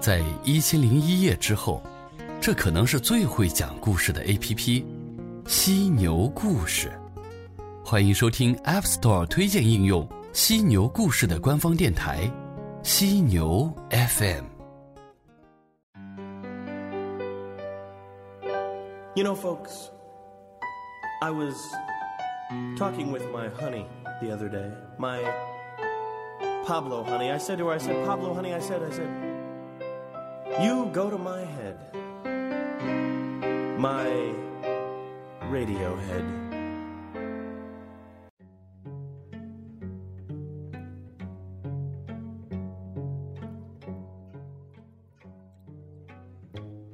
在一千零一夜之后，这可能是最会讲故事的 A.P.P—— 犀牛故事。欢迎收听 App Store 推荐应用犀牛故事的官方电台——犀牛 FM。You know, folks, I was talking with my honey the other day. My Pablo honey. I said to her, I said, Pablo honey, I said, I said, you go to my head. My radio head.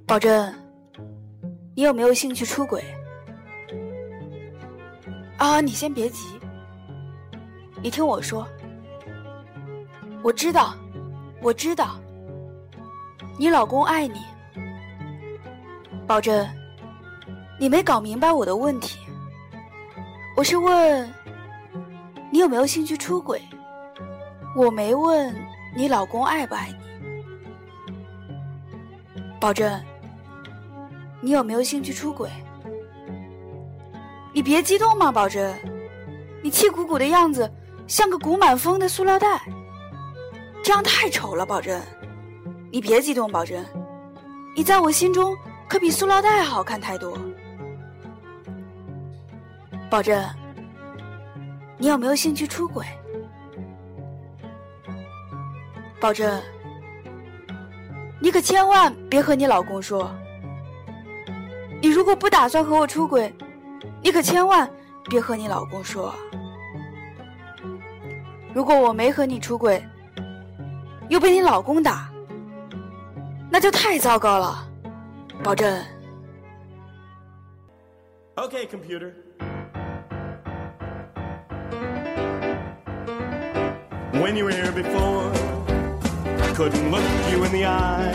宝珍，你有没有兴趣出轨？啊，你先别急，你听我说。我知道，我知道，你老公爱你，宝珍，你没搞明白我的问题。我是问你有没有兴趣出轨，我没问你老公爱不爱你。宝珍，你有没有兴趣出轨？你别激动嘛，宝珍，你气鼓鼓的样子像个鼓满风的塑料袋。这样太丑了，宝珍，你别激动，宝珍，你在我心中可比塑料袋好看太多。宝珍，你有没有兴趣出轨？宝珍，你可千万别和你老公说。你如果不打算和我出轨，你可千万别和你老公说。如果我没和你出轨，又被你老公打，那就太糟糕了，保证。Okay, computer. When you were here before, couldn't look you in the eye.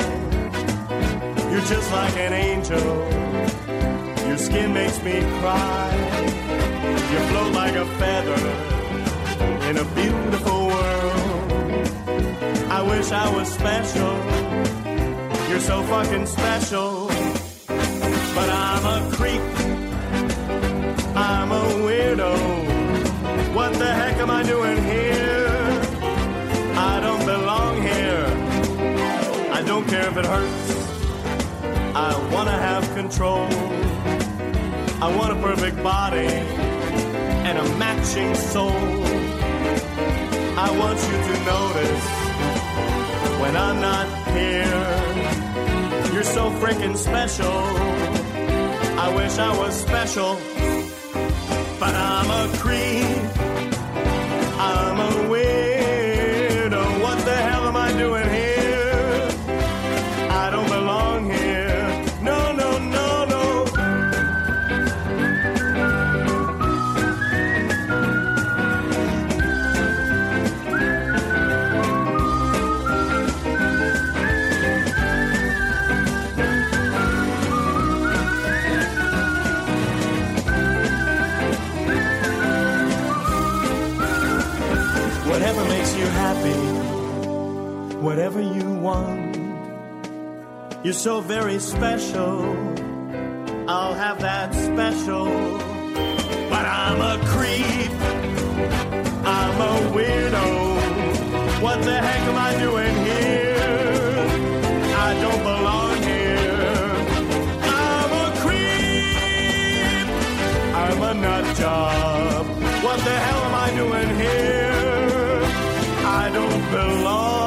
You're just like an angel. Your skin makes me cry. You float like a feather Wish I was special. You're so fucking special. But I'm a creep. I'm a weirdo. What the heck am I doing here? I don't belong here. I don't care if it hurts. I wanna have control. I want a perfect body and a matching soul. I want you to notice when I'm not here. You're so freaking special. I wish I was special, but I'm a creep. I'm a weirdo. What the hell am I doing here? I don't belong here. You happy, whatever you want. You're so very special. I'll have that special. But I'm a creep. I'm a weirdo. What the heck am I doing here? I don't belong here. I'm a creep. I'm a nut job. What the hell am I doing here? belong.